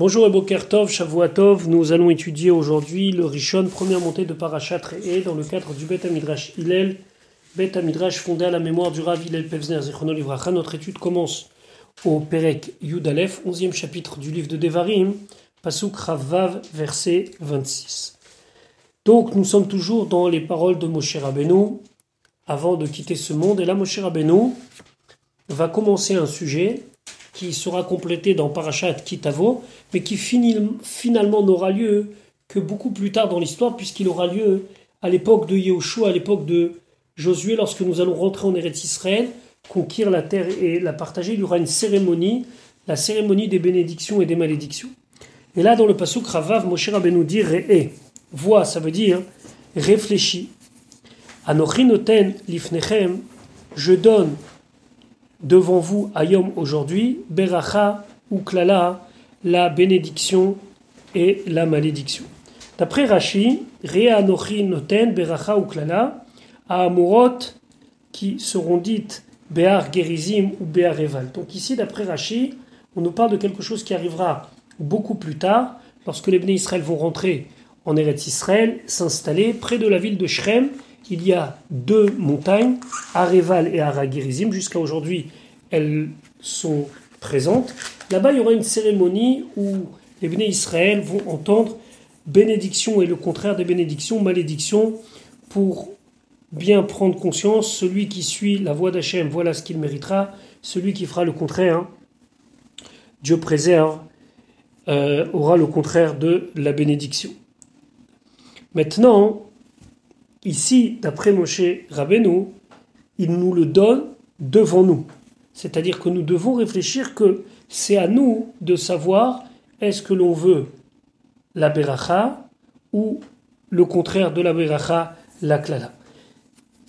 Bonjour et Bokertov, Shavuatov. Nous allons étudier aujourd'hui le Rishon, première montée de Parashat et dans le cadre du Bet Amidrash Hillel, Bet Amidrash fondé à la mémoire du Rav Hillel Pevzner Zichrono Livracha. Notre étude commence au Perek Yud Aleph, 11e chapitre du livre de Devarim, Pasuk Ravav, verset 26. Donc nous sommes toujours dans les paroles de Moshe Rabbeinu avant de quitter ce monde. Et là, Moshe Rabbeinu va commencer un sujet qui sera complété dans Parashat Kitavo, mais qui finalement n'aura lieu que beaucoup plus tard dans l'histoire, puisqu'il aura lieu à l'époque de Yehoshua, à l'époque de Josué, lorsque nous allons rentrer en Eretz Israël, conquérir la terre et la partager, il y aura une cérémonie, la cérémonie des bénédictions et des malédictions. Et là, dans le passage Ravav, Moshe Rabbeinu dit Re'e. Vois, ça veut dire réfléchis. Anochinoten lifnechem, je donne devant vous, Ayom aujourd'hui, Beracha ou Klala, la bénédiction et la malédiction. D'après Rashi, Rea Noten Beracha ou Klala, à Amorot, qui seront dites Be'ar Gerizim ou Be'ar Eval. Donc ici, d'après Rashi, on nous parle de quelque chose qui arrivera beaucoup plus tard, lorsque les Bnei Israël vont rentrer en Eretz Israël, s'installer près de la ville de Shrem, il y a deux montagnes, Areval et Aragirizim. Jusqu'à aujourd'hui, elles sont présentes. Là-bas, il y aura une cérémonie où les béné Israël vont entendre bénédiction et le contraire des bénédictions, malédiction, pour bien prendre conscience. Celui qui suit la voie d'Hachem, voilà ce qu'il méritera. Celui qui fera le contraire, Dieu préserve, euh, aura le contraire de la bénédiction. Maintenant, Ici, d'après Moshe Rabbeinu, il nous le donne devant nous. C'est-à-dire que nous devons réfléchir que c'est à nous de savoir est-ce que l'on veut la beracha ou le contraire de la beracha, la klala.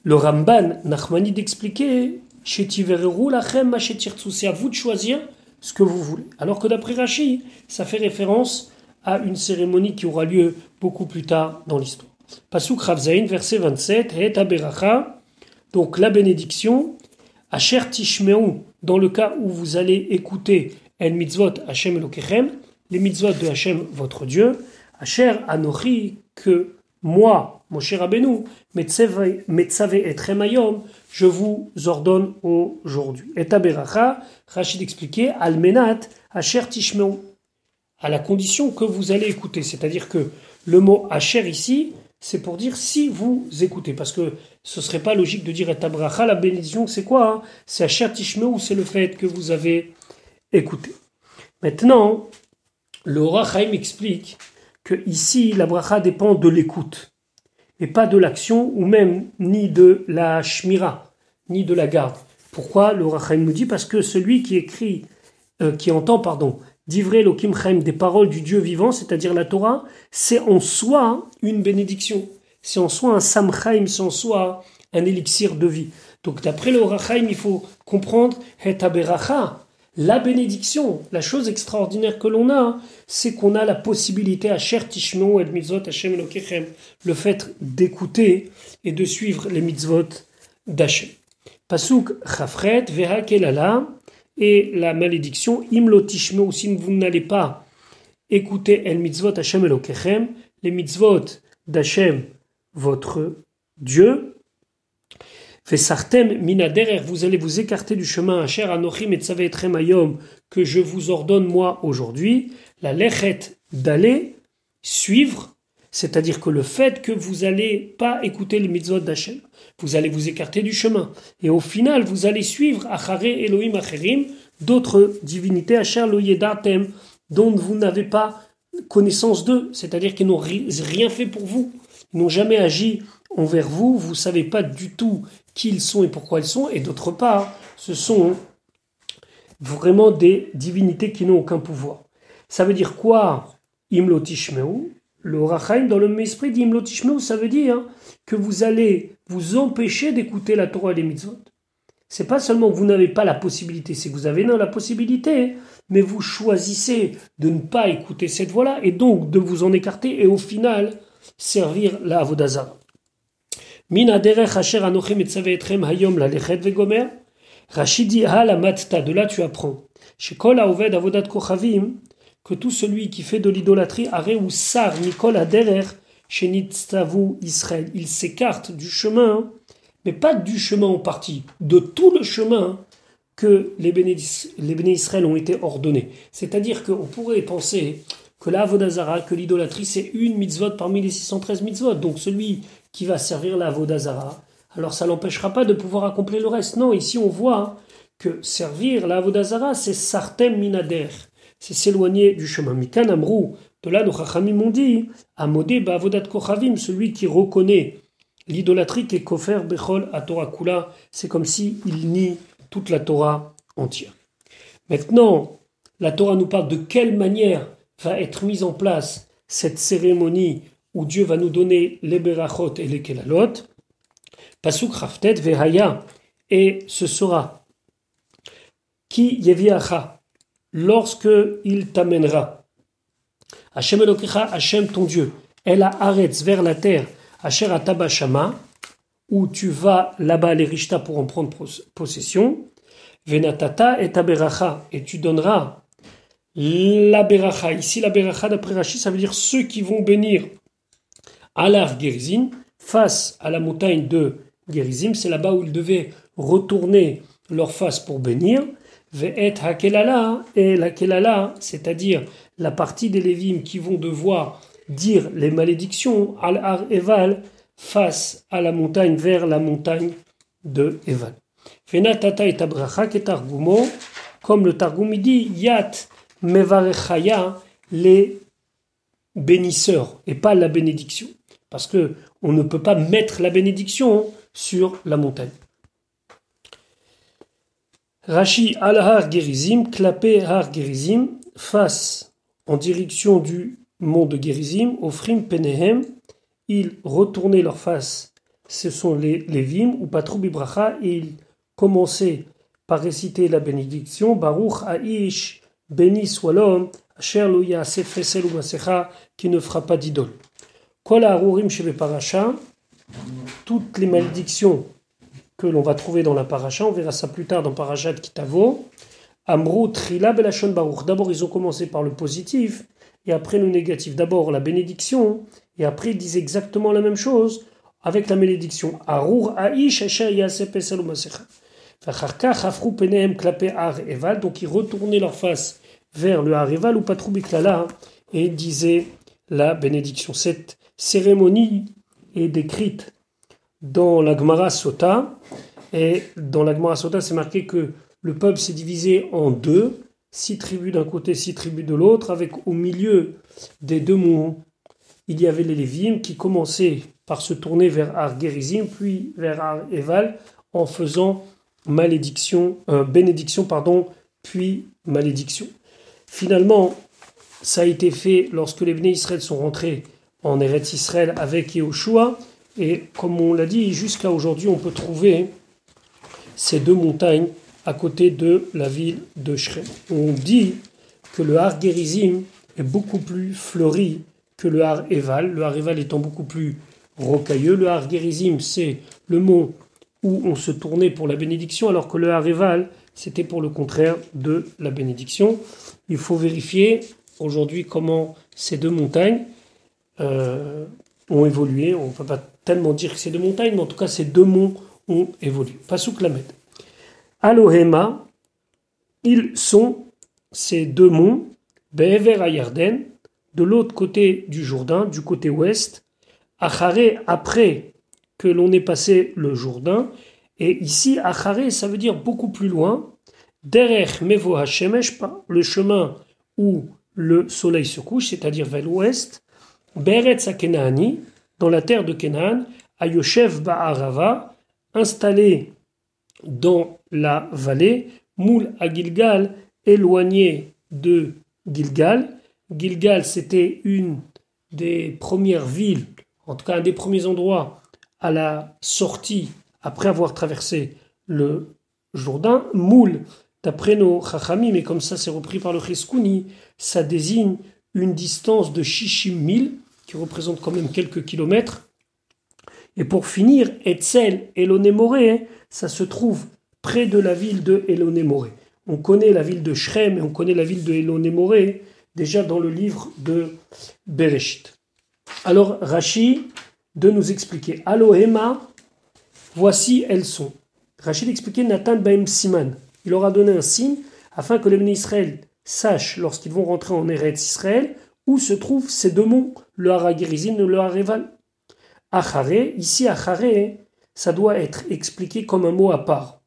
Le Ramban Nachmani d'expliquer c'est à vous de choisir ce que vous voulez. Alors que d'après Rashi, ça fait référence à une cérémonie qui aura lieu beaucoup plus tard dans l'histoire. Pasuk Ravzain, verset 27, Et donc la bénédiction, Asher Tishmeu, dans le cas où vous allez écouter El Mitzvot Hashem Elokechem, les mitzvot de Hashem votre Dieu, Asher Anochi, que moi, mon cher Rabbeinu, Metzave et Tremayom, je vous ordonne aujourd'hui. Et Aberacha, Rachid expliquait, Almenat, Asher Tishmeu, à la condition que vous allez écouter. C'est-à-dire que le mot Asher ici, c'est pour dire si vous écoutez. Parce que ce serait pas logique de dire et tabracha, la bénédiction, c'est quoi hein? C'est Asher ou c'est le fait que vous avez écouté. Maintenant, le Rachaim explique que ici, la bracha dépend de l'écoute et pas de l'action ou même ni de la shmira, ni de la garde. Pourquoi le Rachaim nous dit? Parce que celui qui écrit, euh, qui entend, pardon, d'Ivré Lokim des paroles du Dieu vivant, c'est-à-dire la Torah, c'est en soi une bénédiction. C'est en soi un Samchaim, c'est en soi un élixir de vie. Donc d'après le Rachaim, il faut comprendre la bénédiction, la chose extraordinaire que l'on a, c'est qu'on a la possibilité à Cher Tishmo et Mitzvot Hashem Lokechem, le fait d'écouter et de suivre les mitzvot d'Hachem. Pasuk Chafret, Veha Kelala, et la malédiction, imlotishme, si vous n'allez pas écouter el mitzvot Hashem Elokechem, les mitzvot d'Hashem, votre Dieu, Fesartem minaderer, vous allez vous écarter du chemin Asher Anochim et Ayom que je vous ordonne moi aujourd'hui, la lechet d'aller suivre, c'est-à-dire que le fait que vous n'allez pas écouter les mitzvot d'Hashem, vous allez vous écarter du chemin. Et au final, vous allez suivre Achare Elohim Acherim, d'autres divinités, Asher Loyedatem, dont vous n'avez pas connaissance d'eux, c'est-à-dire qu'ils n'ont rien fait pour vous, ils n'ont jamais agi envers vous, vous ne savez pas du tout qui ils sont et pourquoi ils sont, et d'autre part, ce sont vraiment des divinités qui n'ont aucun pouvoir. Ça veut dire quoi Imlotishmeu Le Rachaim, dans le esprit d'Imlotishmeu, ça veut dire que vous allez vous empêcher d'écouter la Torah et les mitzvot. C'est pas seulement que vous n'avez pas la possibilité, c'est que vous avez non la possibilité, mais vous choisissez de ne pas écouter cette voix-là et donc de vous en écarter et au final servir la Avodazara. Min asher anochem hayom la lechet vegomer. Rachidi ha la matta, de là tu apprends. Chez kol avodat kochavim, que tout celui qui fait de l'idolâtrie, Are ou Sar, Nicole Aderer, chez Israël, il s'écarte du chemin, mais pas du chemin en partie, de tout le chemin que les béné, Israël ont été ordonnés. C'est-à-dire qu'on pourrait penser que la Vodazara, que l'idolâtrie, c'est une mitzvot parmi les 613 mitzvot. Donc celui qui va servir la Vodazara, alors ça l'empêchera pas de pouvoir accomplir le reste. Non, ici on voit que servir la Vodazara, c'est sartem minader, c'est s'éloigner du chemin. Mikan amrou, de là nos chachamim m'ont dit, amodé ba'avodat kochavim, celui qui reconnaît l'idolâtrie qui est kofer bechol à Torah kula, c'est comme si il nie toute la Torah entière. Maintenant, la Torah nous parle de quelle manière va être mise en place cette cérémonie où Dieu va nous donner les berachot et les kelalot. Pasuk raftet vehaya, et ce sera qui? Yeviacha, lorsque il t'amènera. Hashem Elokecha, Hashem ton Dieu, elle a arrête vers la terre, Asher Atabashama, où tu vas là-bas les Rishta pour en prendre possession. Venatata et Taberacha, et tu donneras la Beracha. Ici, la Beracha d'après Rachid, ça veut dire ceux qui vont bénir Alar Gerizim face à la montagne de Gerizim. C'est là-bas où ils devaient retourner leur face pour bénir. Ve'et Hakelala, et la c'est-à-dire la partie des Lévim qui vont devoir dire les malédictions, Al-Ar Eval, face à la montagne, vers la montagne de Eval. Fenatata et Abracha, Targumo, comme le Targum dit, Yat Mevarechaya, les bénisseurs, et pas la bénédiction. Parce que on ne peut pas mettre la bénédiction sur la montagne. Rashi al-Har Gerizim, clapé Har Gerizim, face en direction du mont de Gerizim, Ofrim Penehem, ils retournaient leur face, ce sont les Lévim, ou Patrou Bibracha, ils commençaient par réciter la bénédiction, Baruch Aish, béni soit l'homme, Asher lo Fesel ou qui ne fera pas d'idole. Kol Arurim Shebe Parasha, toutes les malédictions que l'on va trouver dans la paracha, on verra ça plus tard dans Parashat Kitavo, Amrou Trila Belashon Baruch. D'abord, ils ont commencé par le positif, et après le négatif. D'abord la bénédiction, et après ils disent exactement la même chose avec la malédiction. Arur Aish donc ils retournaient leur face vers le Eval ou Patroubiklala et disaient la bénédiction. Cette cérémonie est décrite dans la Gemara Sota. Et dans la Gemara Sota c'est marqué que le peuple s'est divisé en deux. Six tribus d'un côté, six tribus de l'autre, avec au milieu des deux monts, il y avait les Lévim qui commençaient par se tourner vers Ar-Gerizim, puis vers Ar-Eval, en faisant euh, bénédiction, pardon, puis malédiction. Finalement, ça a été fait lorsque les Béné Israël sont rentrés en Eretz Israël avec Yehoshua, et comme on l'a dit, jusqu'à aujourd'hui, on peut trouver ces deux montagnes à côté de la ville de Shrem. On dit que le Har Gerizim est beaucoup plus fleuri que le Har Eval, le Har Eval étant beaucoup plus rocailleux. Le Har Gerizim, c'est le mont où on se tournait pour la bénédiction, alors que le Har Eval, c'était pour le contraire de la bénédiction. Il faut vérifier aujourd'hui comment ces deux montagnes euh, ont évolué. On ne peut pas tellement dire que c'est deux montagnes, mais en tout cas, ces deux monts ont évolué. Pasouk Lamed. Alohema, ils sont ces deux monts, Be'ever Ayarden, de l'autre côté du Jourdain, du côté ouest, Acharé après que l'on ait passé le Jourdain, et ici Acharé ça veut dire beaucoup plus loin, Derech Mevo le chemin où le soleil se couche, c'est-à-dire vers l'ouest, Beretz Kenaani, dans la terre de Kenan, Ayoshev Ba'arava, installé dans la vallée, Moul à Gilgal, éloigné de Gilgal. Gilgal, c'était une des premières villes, en tout cas un des premiers endroits à la sortie après avoir traversé le Jourdain. Moul, d'après nos Chachamim, mais comme ça c'est repris par le Cheskouni, ça désigne une distance de Shishim mille, qui représente quand même quelques kilomètres. Et pour finir, Etzel, Elonémoré, ça se trouve près de la ville de Elonémoré. On connaît la ville de Shrem et on connaît la ville de Elonémoré déjà dans le livre de Bereshit. Alors Rashi de nous expliquer. Alohema, voici elles sont. Rachid expliquait Nathan Baim Siman. Il leur a donné un signe afin que les bénis Israël sachent, lorsqu'ils vont rentrer en Eretz Israël, où se trouvent ces deux monts, le Haragirizim et le Hareval. Acharé, ici Acharé, ça doit être expliqué comme un mot à part.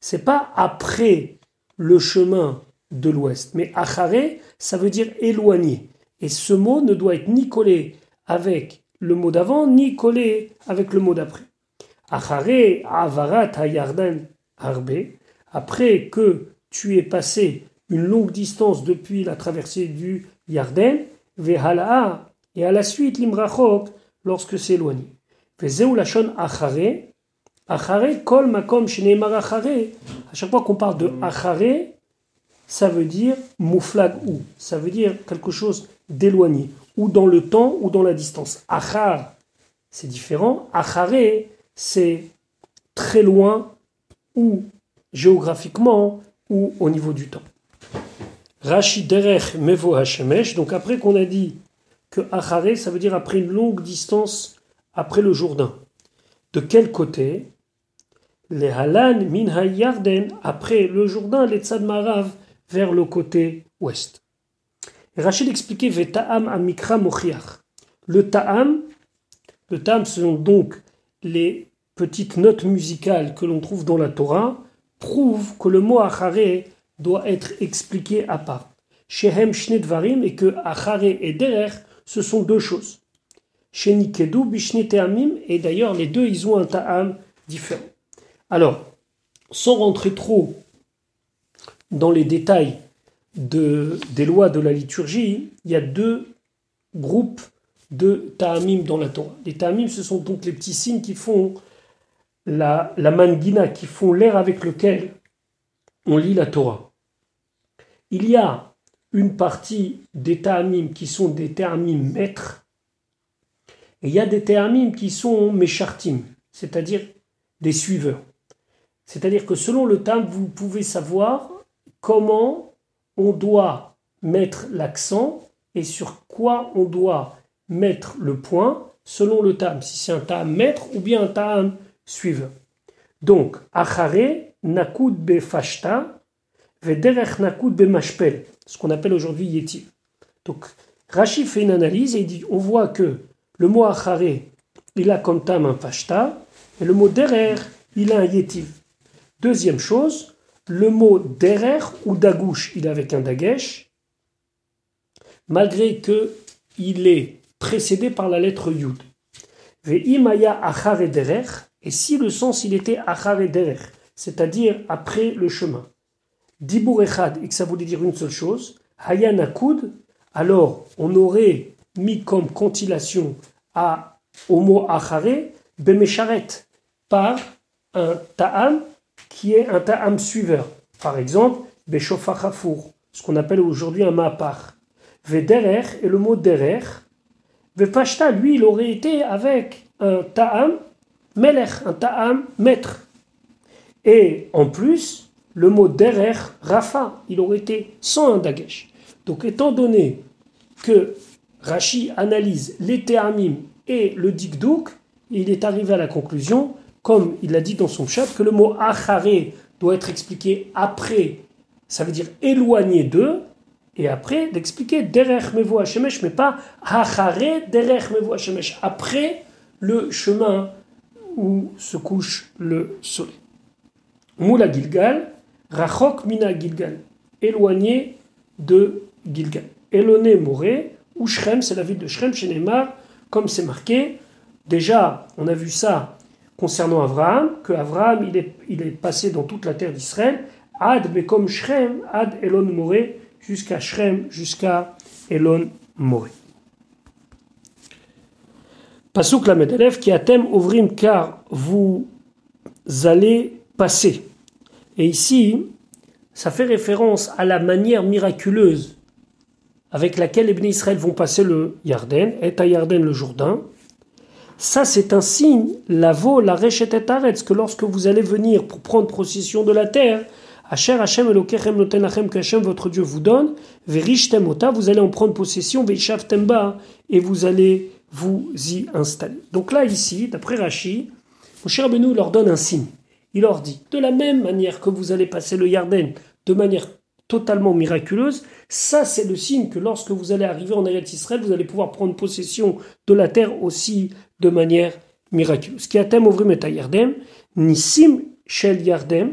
C'est pas après le chemin de l'ouest, mais Acharé, ça veut dire éloigné. Et ce mot ne doit être ni collé avec le mot d'avant, ni collé avec le mot d'après. Acharé, avarat hayarden arbe, après que tu aies passé une longue distance depuis la traversée du Yarden, vehala, et à la suite l'imrachok, lorsque c'est éloigné. Vezeu lachon acharé, acharé, kol makom shneimar. À chaque fois qu'on parle de acharé, ça veut dire mouflag ou, ça veut dire quelque chose d'éloigné, ou dans le temps ou dans la distance. Achar, c'est différent. Acharé, c'est très loin ou géographiquement ou au niveau du temps. Rashi derech mevo hashemesh. Donc après qu'on a dit que acharé, ça veut dire après une longue distance après le Jourdain. De quel côté? Les halan min yarden après le Jourdain, les tzad marav vers le côté ouest. Rachid expliquait Veta'am amikra mochiach. Le ta'am, le ta'am, ce sont donc les petites notes musicales que l'on trouve dans la Torah, prouvent que le mot acharé doit être expliqué à part. Shehem Shnedvarim et que acharé et derer, ce sont deux choses. Shenikedu bishne te'amim et d'ailleurs les deux ils ont un ta'am différent. Alors, sans rentrer trop dans les détails de, des lois de la liturgie, il y a deux groupes de ta'amim dans la Torah. Les ta'amim, ce sont donc les petits signes qui font la, la mangina, qui font l'air avec lequel on lit la Torah. Il y a une partie des ta'amim qui sont des ta'amim maîtres, et il y a des ta'amim qui sont meshartim, c'est-à-dire des suiveurs. C'est-à-dire que selon le tam, vous pouvez savoir comment on doit mettre l'accent et sur quoi on doit mettre le point selon le tam, si c'est un tam maître ou bien un tam suiveur. Donc, achare nakud be fashta, vederech nakud be mashpel, ce qu'on appelle aujourd'hui yetiv. Donc, Rashi fait une analyse et il dit on voit que le mot achare, il a comme tam un fashta, et le mot derer, il a un yetiv. Deuxième chose, le mot derer ou dagouche, il est avec un dagesh, malgré que il est précédé par la lettre yud. Ve'imaya achare derer, et si le sens il était achare derer, c'est-à-dire après le chemin. Dibur echad, et que ça voulait dire une seule chose, hayan akud, alors on aurait mis comme cantillation à, au mot achare, bemesharet, par un ta'am qui est un ta'am suiveur. Par exemple, Beshofachafour, ce qu'on appelle aujourd'hui un ma'apar. Vederer et le mot derer. Vepashta, lui, il aurait été avec un ta'am melech, un ta'am maître. Et en plus, le mot derer, rafa, il aurait été sans un dagesh. Donc étant donné que Rashi analyse les ta'amim et le dikdouk, il est arrivé à la conclusion comme il l'a dit dans son chat, que le mot acharé doit être expliqué après, ça veut dire éloigné d'eux, et après d'expliquer derech mevo hashemesh, mais pas acharé derech mevo hashemesh, après le chemin où se couche le soleil. Moula Gilgal, rachok mina Gilgal, éloigné de Gilgal. Eloné Moré, ou Shrem, c'est la ville de Shrem chez Neymar, comme c'est marqué. Déjà, on a vu ça concernant Abraham, que Abraham il est, passé dans toute la terre d'Israël, Ad comme Shrem, Ad Elon Moré, jusqu'à Shrem, jusqu'à Elon Moré. Pasuk la Medelev qui a thème ouvrim car vous allez passer. Et ici, ça fait référence à la manière miraculeuse avec laquelle les bénis Israël vont passer le Yarden, et à Yarden le Jourdain, ça, c'est un signe, la vo, la rechetet que lorsque vous allez venir pour prendre possession de la terre, Asher Hashem Elokechem noten Hashem votre Dieu vous donne, vous allez en prendre possession, veishavtem ba, et vous allez vous y installer. Donc là, ici, d'après Rashi, Moshe Rabbeinu leur donne un signe. Il leur dit, de la même manière que vous allez passer le Yarden de manière totalement miraculeuse, ça c'est le signe que lorsque vous allez arriver en Eretz Israël, vous allez pouvoir prendre possession de la terre aussi de manière miraculeuse. Qui thème ouvrim et Yardem, Nissim Shel Yardem,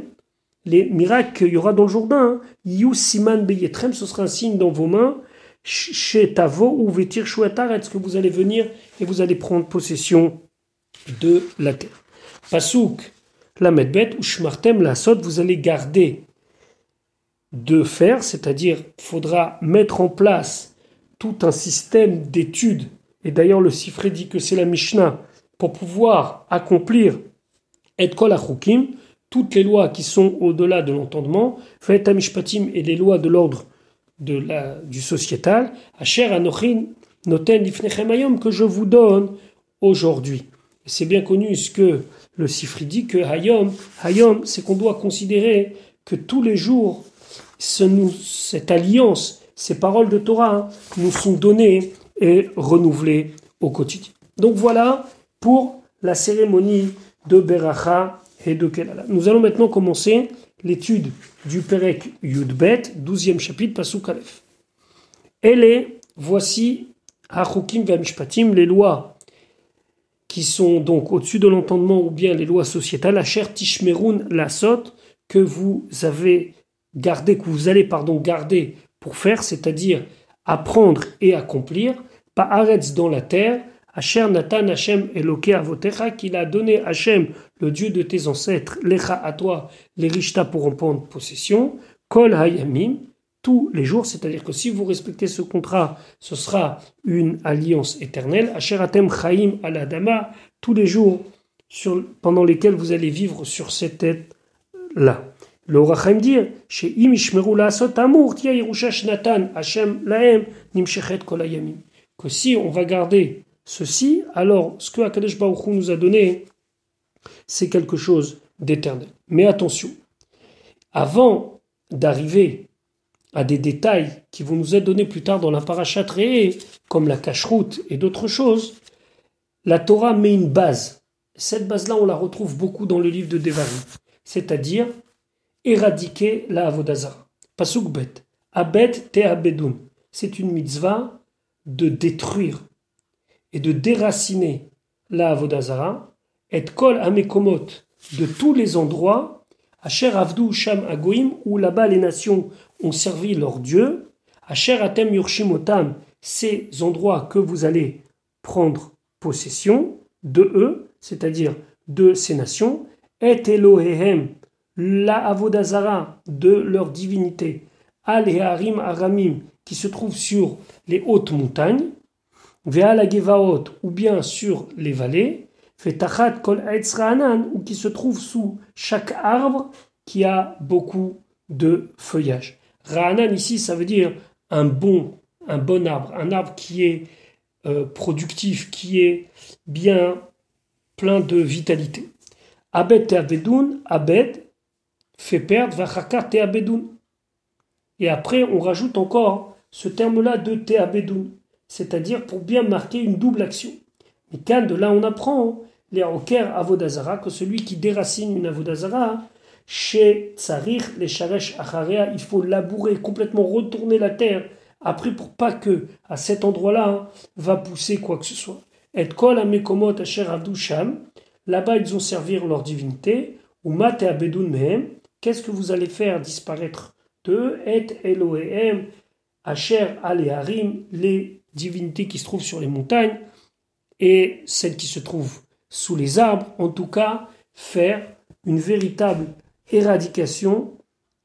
les miracles qu'il y aura dans le Jourdain, Yu Siman Beyetrem, ce sera un signe dans vos mains, chez Tavo ou Vetir est-ce que vous allez venir et vous allez prendre possession de la terre. Pasouk, la Medbet, ou Shmartem, la Sot, vous allez garder de faire, c'est-à-dire faudra mettre en place tout un système d'études, et d'ailleurs le Sifré dit que c'est la Mishnah, pour pouvoir accomplir et kol toutes les lois qui sont au-delà de l'entendement, fait amishpatim et les lois de l'ordre de la, du sociétal, Asher Anochin Noten Lifnechem que je vous donne aujourd'hui. C'est bien connu ce que le Sifri dit que Hayom, Hayom, c'est qu'on doit considérer que tous les jours cette alliance, ces paroles de Torah hein, nous sont données et renouvelées au quotidien. Donc voilà pour la cérémonie de Beracha et de Kelala. Nous allons maintenant commencer l'étude du Perek Yudbet, 12e chapitre, Pasuk Aleph. Elle est, voici, Hachukim Vamishpatim, les lois sont donc au-dessus de l'entendement ou bien les lois sociétales, la Cher Tishmerun Lasot, que vous avez garder, que vous allez pardon, garder pour faire, c'est-à-dire apprendre et accomplir, pas arrête dans la terre, Asher Natan Hashem Eloke Avotecha, qu'il a donné Hachem, le Dieu de tes ancêtres, Lecha à toi, les Rishta pour en prendre possession, Kol Hayamim, tous les jours, c'est-à-dire que si vous respectez ce contrat, ce sera une alliance éternelle. Asher Atem Chaim Aladama, tous les jours pendant lesquels vous allez vivre sur cette tête-là. Le Rachem dire, chez Hashem Laem, Nimshechet Kolayamim. Que si on va garder ceci, alors ce que Akadesh Baruch nous a donné, c'est quelque chose d'éternel. Mais attention, avant d'arriver à des détails qui vont nous être donnés plus tard dans la parachat comme la cacheroute et d'autres choses, la Torah met une base. Cette base-là, on la retrouve beaucoup dans le livre de Devarim. C'est-à-dire éradiquer la avodazara. Pasuk bet. Abet te abedun. C'est une mitzvah de détruire et de déraciner la avodazara. Et kol amekomot de tous les endroits. Asher avdu sham agoim où là-bas les nations ont servi leur Dieu. Asher atem yurshimotam. Ces endroits que vous allez prendre possession de eux, c'est-à-dire de ces nations. Et Elohehem la Avodazara de leur divinité, Al Harim Aramim, qui se trouvent sur les hautes montagnes, Ve'al ou bien sur les vallées, Fetachat Kol ou qui se trouve sous chaque arbre qui a beaucoup de feuillage. Ra'anan ici, ça veut dire un bon, un bon arbre, un arbre qui est euh, productif, qui est bien plein de vitalité. Abed Teabedoun, Abed, fait perdre Vachaka Teabedoun. Et après, on rajoute encore ce terme-là de Teabedoun, c'est-à-dire pour bien marquer une double action. Mais quand de là on apprend, les Oker Avodazara, que celui qui déracine une Avodazara, chez Tsarir, les Sharesh Acharea, il faut labourer, complètement retourner la terre, après pour pas que à cet endroit-là hein, va pousser quoi que ce soit. Et Kol Amekomot Asher Sham, là-bas ils ont servi leur divinité, ou Abedoun Mehem, Qu'est-ce que vous allez faire disparaître de Et Elohim, Asher, Harim, les divinités qui se trouvent sur les montagnes et celles qui se trouvent sous les arbres, en tout cas, faire une véritable éradication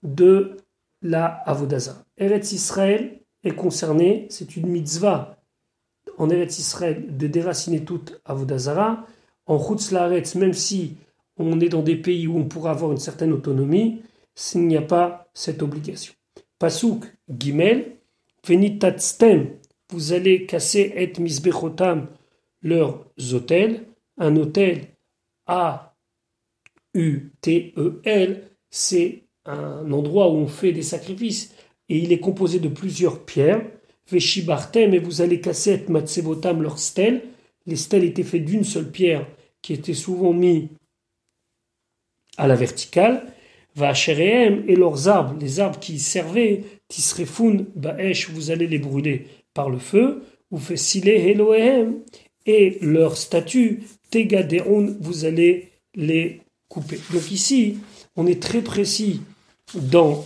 de la Avodaza. Eretz Israël est concerné, c'est une mitzvah en Eretz Israël de déraciner toute Avodazara. En Chutz même si on est dans des pays où on pourra avoir une certaine autonomie, s'il n'y a pas cette obligation. Pasuk Gimel, Venitatstem, vous allez casser et misbechotam leurs hôtels. Un hôtel A-U-T-E-L, c'est un endroit où on fait des sacrifices et il est composé de plusieurs pierres. Veshibartem, et vous allez casser et matsebotam leurs stèles. Les stèles étaient faites d'une seule pierre qui était souvent mise à la verticale. Vacherehem et leurs arbres, les arbres qui servaient, Tisrefun, Baesh, vous allez les brûler par le feu. Ou Fesile Elohem, et leurs statues, Vous allez les couper. Donc ici, on est très précis dans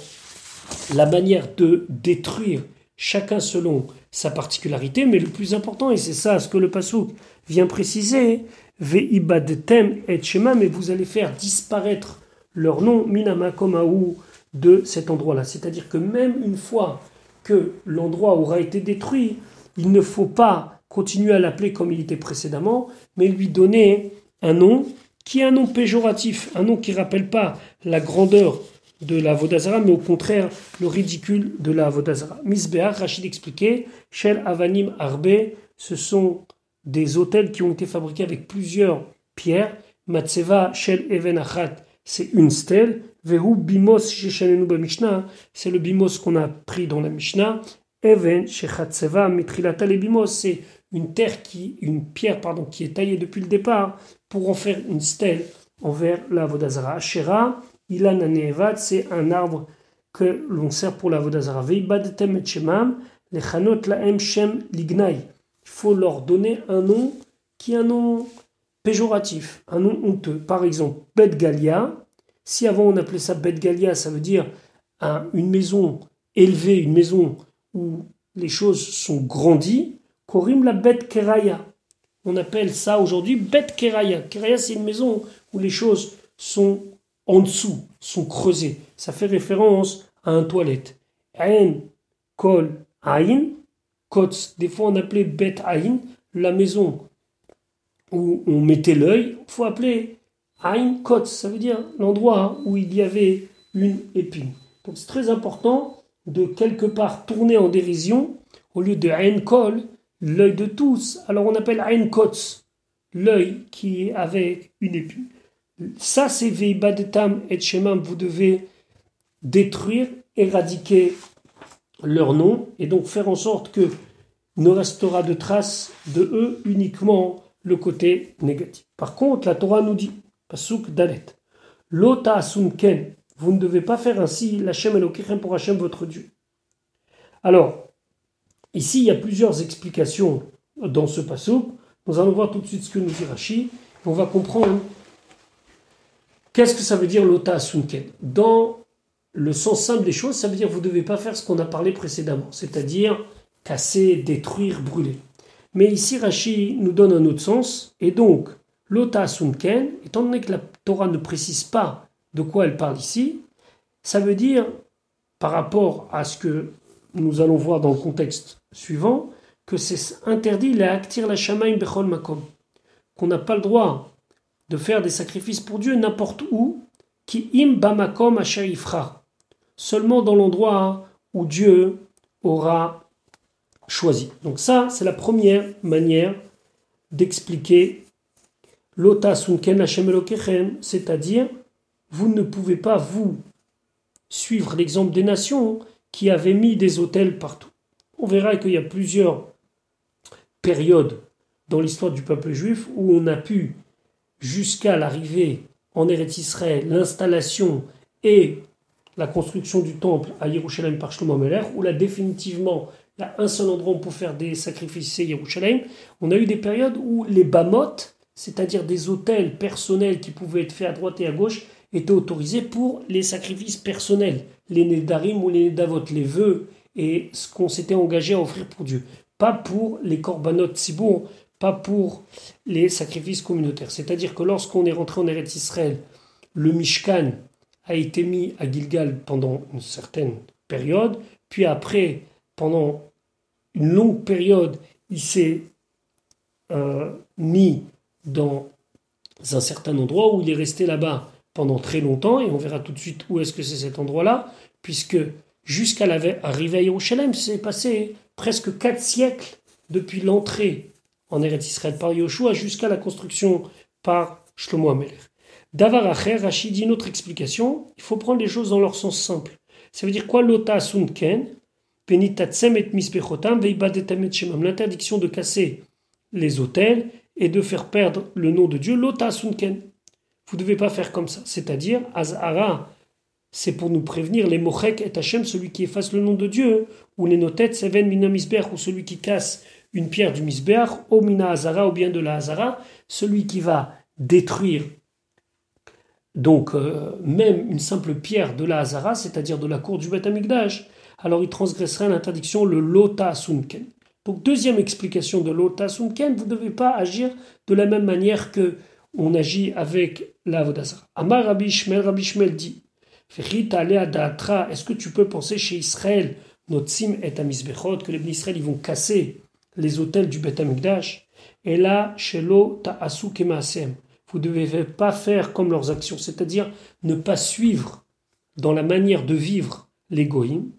la manière de détruire chacun selon sa particularité, mais le plus important, et c'est ça ce que le Passouk vient préciser, Ve'ibadtem et Shema, mais vous allez faire disparaître leur nom, Minama Komaou, de cet endroit-là. C'est-à-dire que même une fois que l'endroit aura été détruit, il ne faut pas continuer à l'appeler comme il était précédemment, mais lui donner un nom qui est un nom péjoratif, un nom qui ne rappelle pas la grandeur de la Vodazara, mais au contraire le ridicule de la Vodazara. Misbehar, Rachid expliquait, Shel Avanim Arbe, ce sont des hôtels qui ont été fabriqués avec plusieurs pierres. Matseva Shel Even Achat, c'est une stèle. Vehu Bimos c'est le Bimos qu'on a pris dans la Mishnah. Even Shechatseva Mitrilata le Bimos, c'est une terre qui, une pierre pardon, qui est taillée depuis le départ pour en faire une stèle envers la Vodazara. Ilan c'est un arbre que l'on sert pour la Vodazara. Et Shemam, Chanot Laem Shem. Il faut leur donner un nom qui est un nom péjoratif, un nom honteux. Par exemple, Bet Galia. Si avant on appelait ça Bet Galia, ça veut dire une maison élevée, une maison où les choses sont grandies. Korim la Bet Keraya. On appelle ça aujourd'hui Bet Keraya. Keraya, c'est une maison où les choses sont en dessous, sont creusées. Ça fait référence à un toilette. Ain, Kol, Ain, Kotz. Des fois, on appelait Bet Ain, la maison où on mettait l'œil. Il faut appeler Ain Kotz. Ça veut dire l'endroit où il y avait une épine. Donc, c'est très important de quelque part tourner en dérision au lieu de Ain Kol, l'œil de tous. Alors, on appelle Ain Kotz, l'œil qui est avec une épine. Ça, c'est Veibadetam et Shemam. Vous devez détruire, éradiquer leur nom et donc faire en sorte que ne restera de traces de eux uniquement le côté négatif. Par contre, la Torah nous dit, Pasuk Dalet, Lota Asunken, vous ne devez pas faire ainsi, l'Hachem Elokechem pour Hachem votre Dieu. Alors, ici, il y a plusieurs explications dans ce Pasuk. Nous allons voir tout de suite ce que nous dit Rashi. On va comprendre Qu'est-ce que ça veut dire l'ota sunken Dans le sens simple des choses, ça veut dire vous ne devez pas faire ce qu'on a parlé précédemment, c'est-à-dire casser, détruire, brûler. Mais ici, Rashi nous donne un autre sens, et donc l'ota sunken, étant donné que la Torah ne précise pas de quoi elle parle ici, ça veut dire, par rapport à ce que nous allons voir dans le contexte suivant, que c'est interdit la actir la shamaim bechol makom, qu'on n'a pas le droit de faire des sacrifices pour Dieu n'importe où, qui im bamakom ifra, seulement dans l'endroit où Dieu aura choisi. Donc ça, c'est la première manière d'expliquer l'ota sunken c'est-à-dire vous ne pouvez pas vous suivre l'exemple des nations qui avaient mis des hôtels partout. On verra qu'il y a plusieurs périodes dans l'histoire du peuple juif où on a pu jusqu'à l'arrivée en Eretz l'installation et la construction du temple à Yerushalayim par Shlomo Meller, où là définitivement il y a un seul endroit où on peut faire des sacrifices, c'est Yerushalayim. On a eu des périodes où les bamotes, c'est-à-dire des hôtels personnels qui pouvaient être faits à droite et à gauche, étaient autorisés pour les sacrifices personnels, les nedarim ou les nedavot, les vœux et ce qu'on s'était engagé à offrir pour Dieu. Pas pour les korbanot bon pas pour les sacrifices communautaires. C'est-à-dire que lorsqu'on est rentré en Eretz Israël, le Mishkan a été mis à Gilgal pendant une certaine période, puis après, pendant une longue période, il s'est euh, mis dans un certain endroit où il est resté là-bas pendant très longtemps, et on verra tout de suite où est-ce que c'est cet endroit-là, puisque jusqu'à l'arrivée à Yerushalem, c'est passé presque quatre siècles depuis l'entrée en Eretz Israël par Yoshua jusqu'à la construction par Shlomo Amelech. Davar Acher, Rachid dit une autre explication. Il faut prendre les choses dans leur sens simple. Ça veut dire quoi Lota sunken, penitatsem et mispechotam, veibadetem et shemam. L'interdiction de casser les autels et de faire perdre le nom de Dieu. Lota sunken. Vous ne devez pas faire comme ça. C'est-à-dire, Azara, c'est pour nous prévenir les mochek et Hachem, celui qui efface le nom de Dieu, ou les notet, seven mina misbeach, ou celui qui casse une pierre du misbeach, ou mina Azara, ou bien de la Azara, celui qui va détruire donc euh, même une simple pierre de la Hazara, c'est-à-dire de la cour du Beth alors il transgresserait l'interdiction le Lota Sunken. Donc deuxième explication de Lota Sunken, vous ne devez pas agir de la même manière que on agit avec la Vodazara. Amar Rabbi Shmel, Rabbi Shmel dit est-ce que tu peux penser chez Israël, est à que les Israël ils vont casser les hôtels du Beth Amikdash Et là, l'eau, ta'asu kemasem vous ne devez pas faire comme leurs actions, c'est-à-dire ne pas suivre dans la manière de vivre l'égoïme.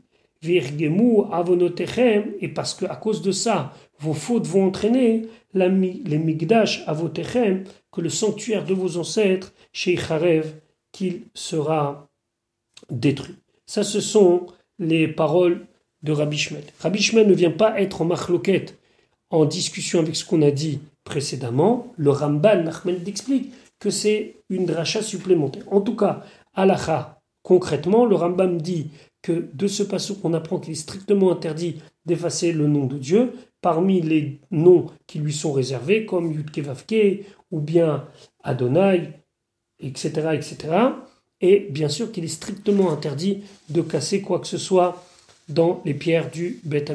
Virgemu avonotechem, et parce que à cause de ça, vos fautes vont entraîner les migdash avotechem, que le sanctuaire de vos ancêtres, chez Harev, qu'il sera détruit. Ça, ce sont les paroles de Rabbi Shmuel. Rabbi Shmuel ne vient pas être en marloquette, en discussion avec ce qu'on a dit précédemment, le Ramban Nachman explique que c'est une dracha supplémentaire. En tout cas, alacha, concrètement, le Rambam dit que de ce passage qu'on apprend qu'il est strictement interdit d'effacer le nom de Dieu parmi les noms qui lui sont réservés, comme Yudkevavke ou bien Adonai, etc., etc. Et bien sûr qu'il est strictement interdit de casser quoi que ce soit dans les pierres du Beth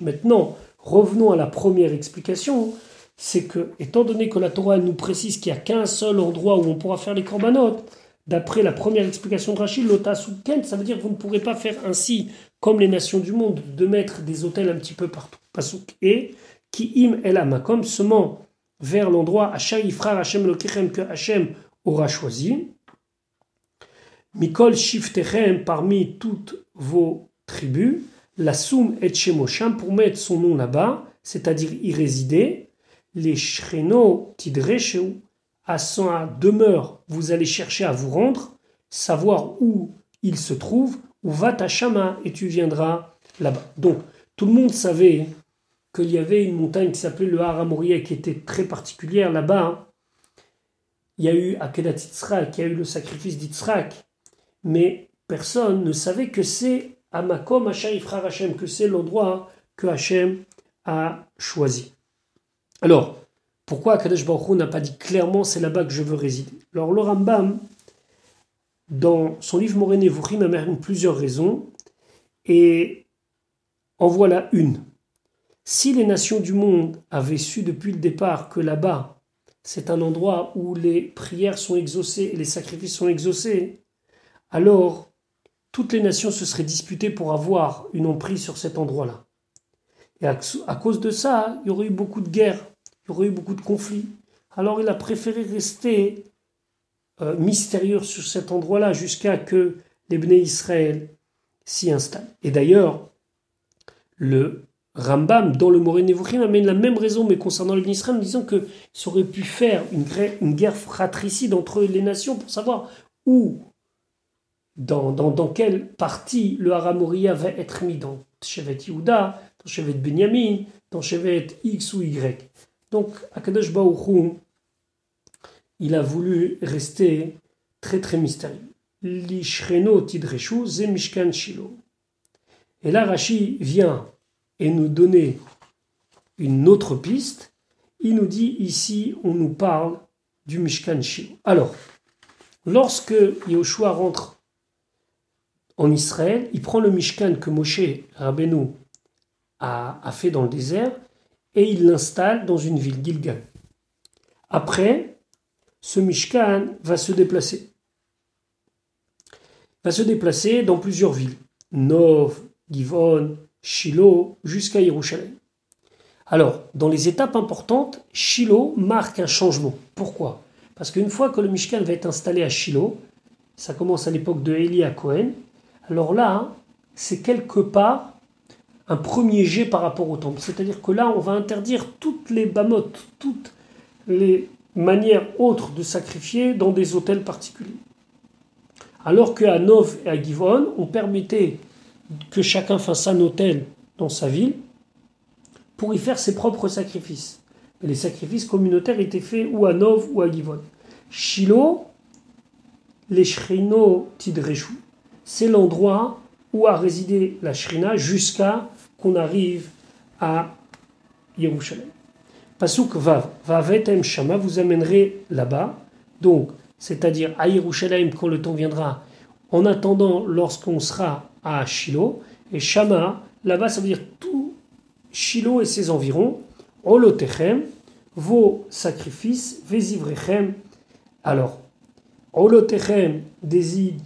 Maintenant, revenons à la première explication c'est que, étant donné que la Torah nous précise qu'il n'y a qu'un seul endroit où on pourra faire les corbanotes, d'après la première explication de Rachid, l'otasouken, ça veut dire que vous ne pourrez pas faire ainsi, comme les nations du monde, de mettre des hôtels un petit peu partout. Pasouk et qui im el amakom, semant vers l'endroit Ifrar Hashem lokichem que Hashem aura choisi. Mikol shiftechem parmi toutes vos tribus, la soum et shemosham pour mettre son nom là-bas, c'est-à-dire y résider les shreno tidreshu, à son demeure, vous allez chercher à vous rendre, savoir où il se trouve, ou va ta chama, et tu viendras là-bas. Donc, tout le monde savait qu'il y avait une montagne qui s'appelait le Haramorié, qui était très particulière là-bas. Il y a eu Akedat Yitzhak, il y a eu le sacrifice d'Yitzhak, mais personne ne savait que c'est Amakom Hashem Hashem, que c'est l'endroit que Hashem a choisi. Alors, pourquoi Kadesh Baruch n'a pas dit clairement c'est là-bas que je veux résider? Alors, le Rambam, dans son livre Moré Nevuchim, amène plusieurs raisons, et en voilà une. Si les nations du monde avaient su depuis le départ que là-bas, c'est un endroit où les prières sont exaucées et les sacrifices sont exaucés, alors toutes les nations se seraient disputées pour avoir une emprise sur cet endroit-là. Et à, cause de ça, il y aurait eu beaucoup de guerres, il aurait eu beaucoup de conflits. Alors il a préféré rester euh, mystérieux sur cet endroit-là jusqu'à que les Bnei Israël s'y installent. Et d'ailleurs, le Rambam, dans le Moré Nevuchim, amène la même raison, mais concernant les Bnei Israël, en disant que ça aurait pu faire une, guerre fratricide entre les nations pour savoir où, dans, quelle partie le Haramoria va être mis, dans Shevet Yehuda, dans Shevet Benyamin, dans Shevet X ou Y. Donc, Akadosh il a voulu rester très très mystérieux. Lishreno tidreshu zemishkan shilo. Et là, Rashi vient et nous donner une autre piste. Il nous dit ici, on nous parle du Mishkan Shilo. Alors, lorsque Yahushua rentre en Israël, il prend le Mishkan que Moshe Rabbeinu a, fait dans le désert il l'installe dans une ville, Gilgal. Après, ce Mishkan va se déplacer. Va se déplacer dans plusieurs villes. Nov, Givon, Shiloh, jusqu'à Jérusalem. Alors, dans les étapes importantes, Shiloh marque un changement. Pourquoi? Parce qu'une fois que le Mishkan va être installé à Shiloh, ça commence à l'époque de Eli à Cohen, alors là, c'est quelque part un premier jet par rapport au temple. C'est-à-dire que là, on va interdire toutes les bamotes, toutes les manière autre de sacrifier dans des hôtels particuliers. Alors qu'à Nov et à Givon, on permettait que chacun fasse un hôtel dans sa ville pour y faire ses propres sacrifices. les sacrifices communautaires étaient faits ou à Nov ou à Givon. Shiloh, les Shrino Tidreshu, c'est l'endroit où a résidé la Shrina jusqu'à qu'on arrive à Yerushalayim. Pasuk Vav, Vavetem Shama, vous amènerez là-bas, donc, c'est-à-dire à Yerushalayim quand le temps viendra, en attendant lorsqu'on sera à Shiloh, et Shama, là-bas ça veut dire tout Shiloh et ses environs, Olotechem, vos sacrifices, Vezivrechem. Alors, Olotechem désigne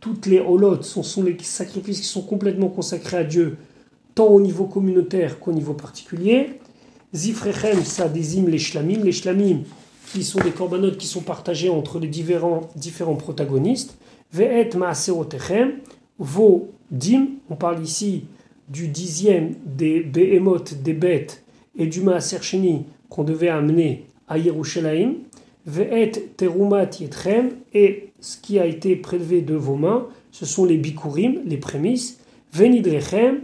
toutes les holotes, ce sont les sacrifices qui sont complètement consacrés à Dieu, au niveau communautaire qu'au niveau particulier. Zifrechem, ça désigne les shlamim. Les shlamim, qui sont des corbanotes qui sont partagés entre les différents, différents protagonistes. Ve'et ma'aserotechem, vos dim, on parle ici du dixième des behemoth, des bêtes, et du maaser sheni qu'on devait amener à Yerushalayim. Ve'et terumat yetrem, et ce qui a été prélevé de vos mains, ce sont les bikurim, les prémices. Venidrechem,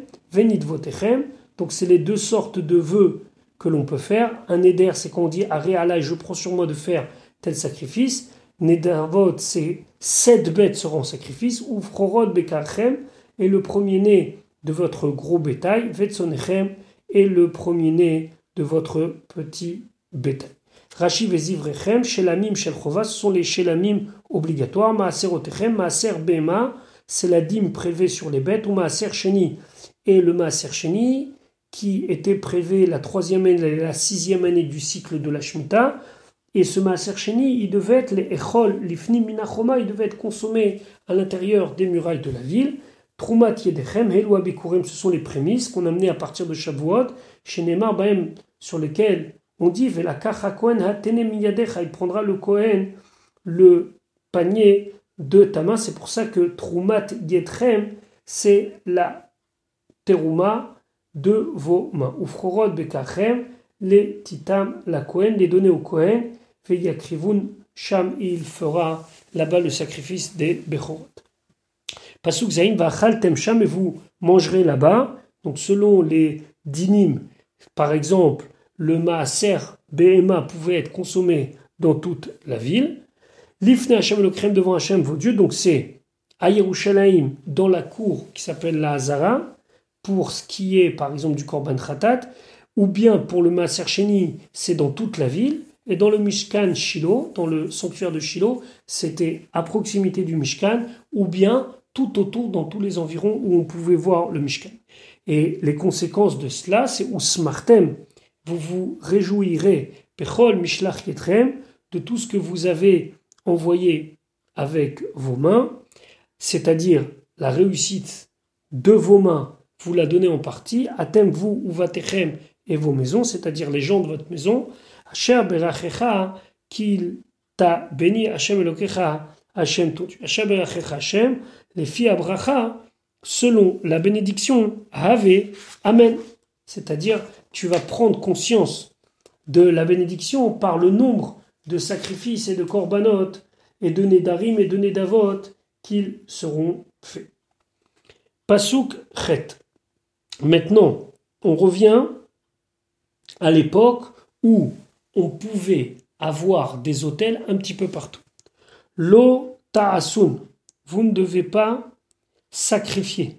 donc c'est les deux sortes de vœux que l'on peut faire. Un neder, c'est quand on dit Aréala, je prends sur moi de faire tel sacrifice. Nedervot, c'est sept bêtes seront en sacrifice. Ou frorod bekarchem, et le premier-né de votre gros bétail. Vetsonechem, et le premier-né de votre petit bétail. Rashi vezivrechem, shelamim shelchova, ce sont les shelamim obligatoires. Maaserotechem, maaser bema, c'est la dîme prélevée sur les bêtes. Ou maaser sheni, et le maaser sheni, qui était prévé la troisième et la sixième année du cycle de la Shemitah. Et ce Maaser Sheni, il devait être les Echol, l'Ifni Minachoma, il devait être consommé à l'intérieur des murailles de la ville. Trumat Yedechem, Helu Abikurim, ce sont les prémices qu'on amenait à partir de Shavuot, chez Neymar sur lesquels on dit Vela Kohen il prendra le Kohen, le panier de ta main. C'est pour ça que Trumat Yedechem, c'est la Teruma de vos mains. Ufrorod bekachem, les titam, la Kohen, les donner au Kohen, veyakrivun sham, il fera là-bas le sacrifice des Bechorot. Pasuk zayin vachaltem sham, et vous mangerez là-bas. Donc selon les dinim, par exemple, le maaser Behema pouvait être consommé dans toute la ville. L'ifne Hashem le crème devant Hashem, vos dieux, donc c'est à Yerushalayim, dans la cour qui s'appelle la Hazara, pour ce qui est par exemple du Korban Khatat, ou bien pour le Maaser Sheni, c'est dans toute la ville, et dans le Mishkan Shiloh, dans le sanctuaire de Shiloh, c'était à proximité du Mishkan, ou bien tout autour dans tous les environs où on pouvait voir le Mishkan. Et les conséquences de cela, c'est Smartem, vous vous réjouirez, Pechol Mishlach Yetrem, de tout ce que vous avez envoyé avec vos mains, c'est-à-dire la réussite de vos mains vous la donnez en partie, Atem vous ou Vatechem et vos maisons, c'est-à-dire les gens de votre maison, Asher Berachecha, qu'il t'a béni, Hashem Elokecha, Hashem ton Dieu. Asher Berachecha les filles Abracha, selon la bénédiction, Have, Amen. C'est-à-dire, tu vas prendre conscience de la bénédiction par le nombre de sacrifices et de korbanot et de nedarim et de nedavot qu'ils seront faits. Pasuk Chet. Maintenant, on revient à l'époque où on pouvait avoir des hôtels un petit peu partout. Lo ta'asun, vous ne devez pas sacrifier.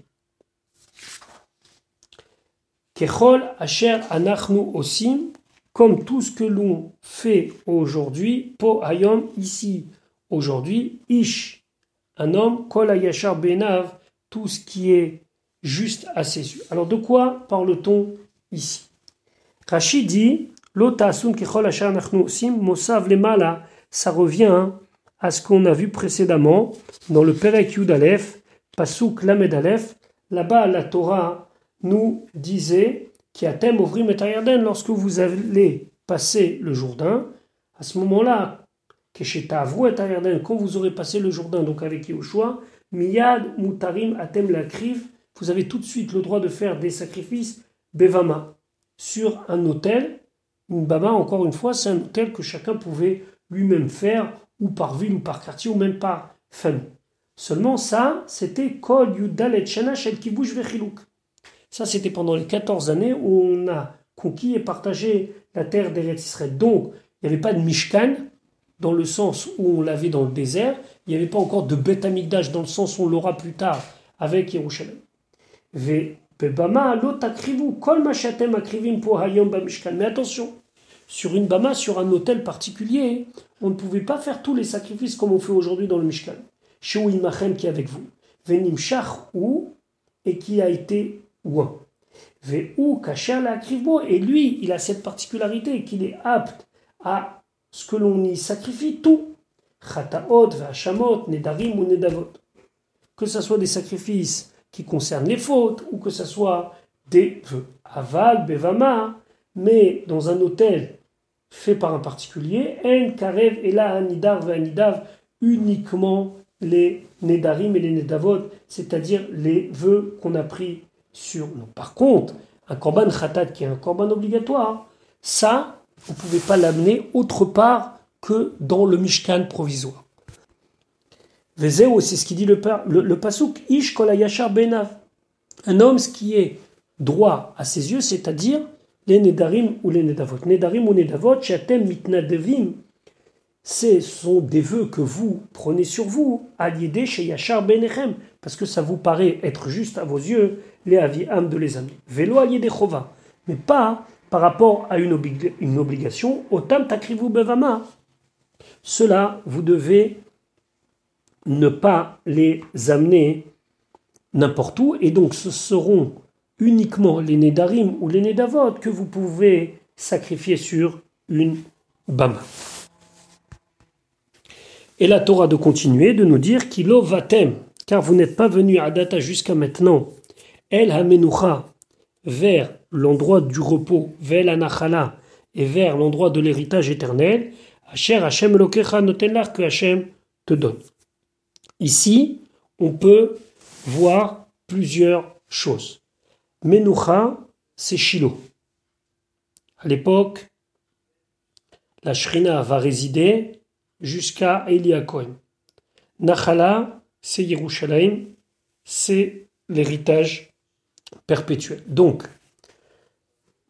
Kechol asher anachnu osim, comme tout ce que l'on fait aujourd'hui, po ayom, ici, aujourd'hui, ish, un homme, kol benav, tout ce qui est juste à ses yeux. Alors de quoi parle-t-on ici? Rachid dit ça revient à ce qu'on a vu précédemment dans le Perek Yud Aleph, Pasuk Lamed Aleph. Là-bas, la Torah nous disait thème ouvrim et lorsque vous allez passer le Jourdain, à ce moment-là, quand vous aurez passé le Jourdain, donc avec Yehoshua, miyad mutarim atem lakriv, vous avez tout de suite le droit de faire des sacrifices bevama sur un hôtel. Une encore une fois, c'est un hôtel que chacun pouvait lui-même faire, ou par ville, ou par quartier, ou même par famille. Seulement ça, c'était Kol Yudalet Shana Shel Kibush Vechiluk. Ça, c'était pendant les 14 années où on a conquis et partagé la terre d'Eretz Israël. Donc, il n'y avait pas de Mishkan, dans le sens où on l'avait dans le désert. Il n'y avait pas encore de Beth Amikdash, dans le sens où on l'aura plus tard avec Yerushalayim. Mais attention, sur une bama, sur un hôtel particulier, on ne pouvait pas faire tous les sacrifices comme on fait aujourd'hui dans le Mishkan. Machem qui est avec vous. Venim ou et qui a été ouin. ou kacher la et lui, il a cette particularité qu'il est apte à ce que l'on y sacrifie tout. Chataot, vachamot, nedarim ou nedavot. Que ce soit des sacrifices qui concernent les fautes ou que ce soit des vœux. Aval, bevama, mais dans un hôtel fait par un particulier, en karev et la anidar anidav, uniquement les nedarim et les nedavot, c'est-à-dire les vœux qu'on a pris sur nous. Par contre, un korban khatat qui est un korban obligatoire, ça, vous pouvez pas l'amener autre part que dans le mishkan provisoire. Vezeo, c'est ce qui dit le, le, le pasuk, ish kolayashar benav. Un homme qui est droit à ses yeux, c'est-à-dire les nedarim ou les nedavot. Nedarim ou nedavot, shatem mitnadevim, ce sont des vœux que vous prenez sur vous, aliédé chez Yachar Benechem, parce que ça vous paraît être juste à vos yeux, les aviam de les amener. Vélo chova, mais pas par rapport à une, obligation, otam takrivu bevama. Cela, vous devez ne pas les amener n'importe où, et donc ce seront uniquement les Nedarim ou les Nedavot que vous pouvez sacrifier sur une Bama. Et la Torah de continuer, de nous dire qu'il vatem, car vous n'êtes pas venu à data jusqu'à maintenant, el hamenucha, vers l'endroit du repos, vel anachala, et vers l'endroit de l'héritage éternel, Asher Hashem lokecha notenlar que Hashem te donne. Ici, on peut voir plusieurs choses. Menucha, c'est Shiloh. À l'époque, la Shrina va résider jusqu'à Elia Cohen. Nachala, c'est Yerushalayim, c'est l'héritage perpétuel. Donc,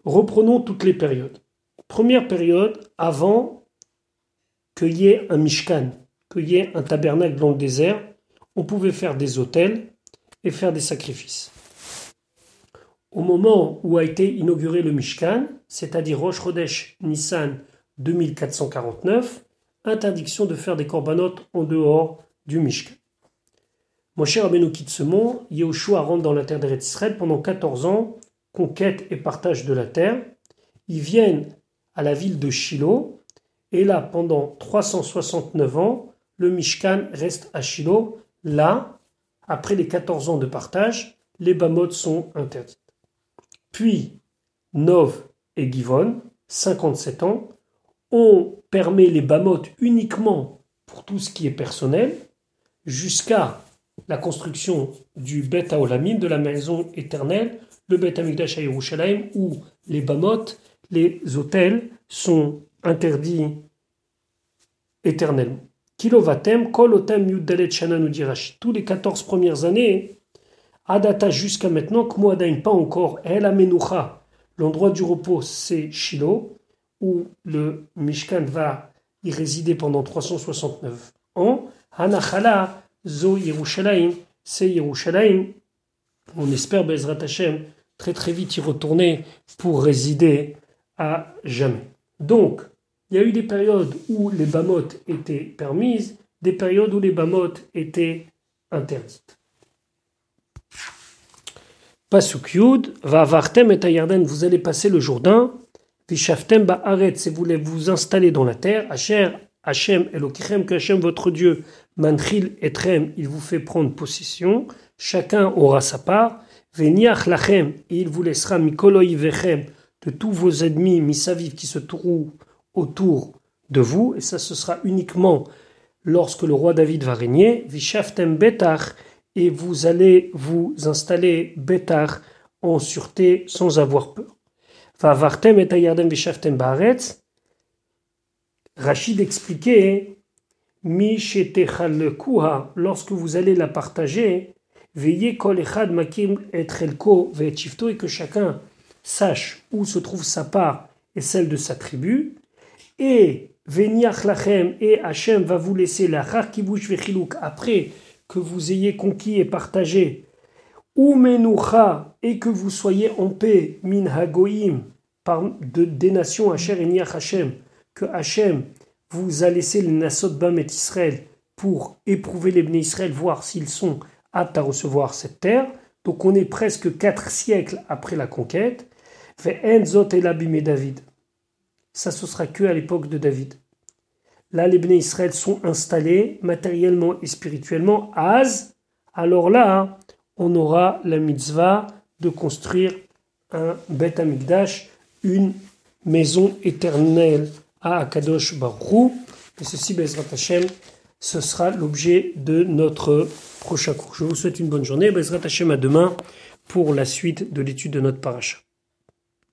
reprenons toutes les périodes. Première période, avant qu'il y ait un Mishkan, qu'il y ait un tabernacle dans le désert, on pouvait faire des hôtels et faire des sacrifices. Au moment où a été inauguré le Mishkan, c'est-à-dire Rosh Chodesh Nissan 2449, interdiction de faire des corbanotes en dehors du Mishkan. Moshe Rabbeinu quitte ce Yehoshua rentre dans la terre d'Eretz Israël pendant 14 ans, conquête et partage de la terre. Ils viennent à la ville de Shiloh, et là, pendant 369 ans, le Mishkan reste à Shiloh. Là, après les 14 ans de partage, les Bamot sont interdites. Puis, Nov et Givon, 57 ans, on permet les bamot uniquement pour tout ce qui est personnel, jusqu'à la construction du Bet Haolamim, de la maison éternelle, le Bet Amikdash à Yerushalayim, où les bamot, les hôtels, sont interdits éternellement. Kilovatem, kolotem yudalet shana nous Tous les 14 premières années, Adata jusqu'à maintenant, Kmoadain, pas encore, El Amenucha, l'endroit du repos, c'est Shiloh, où le Mishkan va y résider pendant 369 ans. Hanachala, Zo Yerushalayim, c'est Yerushalayim. On espère, Bezrat Hashem, très très vite y retourner pour résider à jamais. Donc, il y a eu des périodes où les bamotes étaient permises, des périodes où les bamotes étaient interdites. Pasuk Yud, va vartem et vous allez passer le Jourdain, Vishaftem ba'aret, si vous voulez vous installer dans la terre, Asher, Hachem, Elokichem, que Hachem, votre Dieu, Manchil etrem, il vous fait prendre possession, chacun aura sa part, Veniach lachem, et il vous laissera mikoloi vechem, de tous vos ennemis, misaviv, qui se trouvent autour de vous, et ça ce sera uniquement lorsque le roi David va régner, Vishaftem betach, et vous allez vous installer betach en sûreté sans avoir peur. Vavartem et Ayardem Vishaftem Rachid expliquait lorsque vous allez la partager, veillez kol echad makim et et que chacun sache où se trouve sa part et celle de sa tribu. Et veniach lachem et Hachem va vous laisser la kibush vechilouk après que vous ayez conquis et partagé ou menucha et que vous soyez en paix min hagoim de, des nations Hacher et Niach Hachem que Hachem vous a laissé le Nasot Bam et Israël pour éprouver les bénis Israël, voir s'ils sont aptes à recevoir cette terre. Donc on est presque quatre siècles après la conquête. Fait Enzot et David. Ça, ce sera que à l'époque de David. Là, les bénis Israël sont installés matériellement et spirituellement. Az, alors là, on aura la mitzvah de construire un Beth Amikdash, une maison éternelle à Akadosh Baruch Et ceci, Bezrat Hashem, ce sera l'objet de notre prochain cours. Je vous souhaite une bonne journée. Bezrat Hashem à demain pour la suite de l'étude de notre paracha.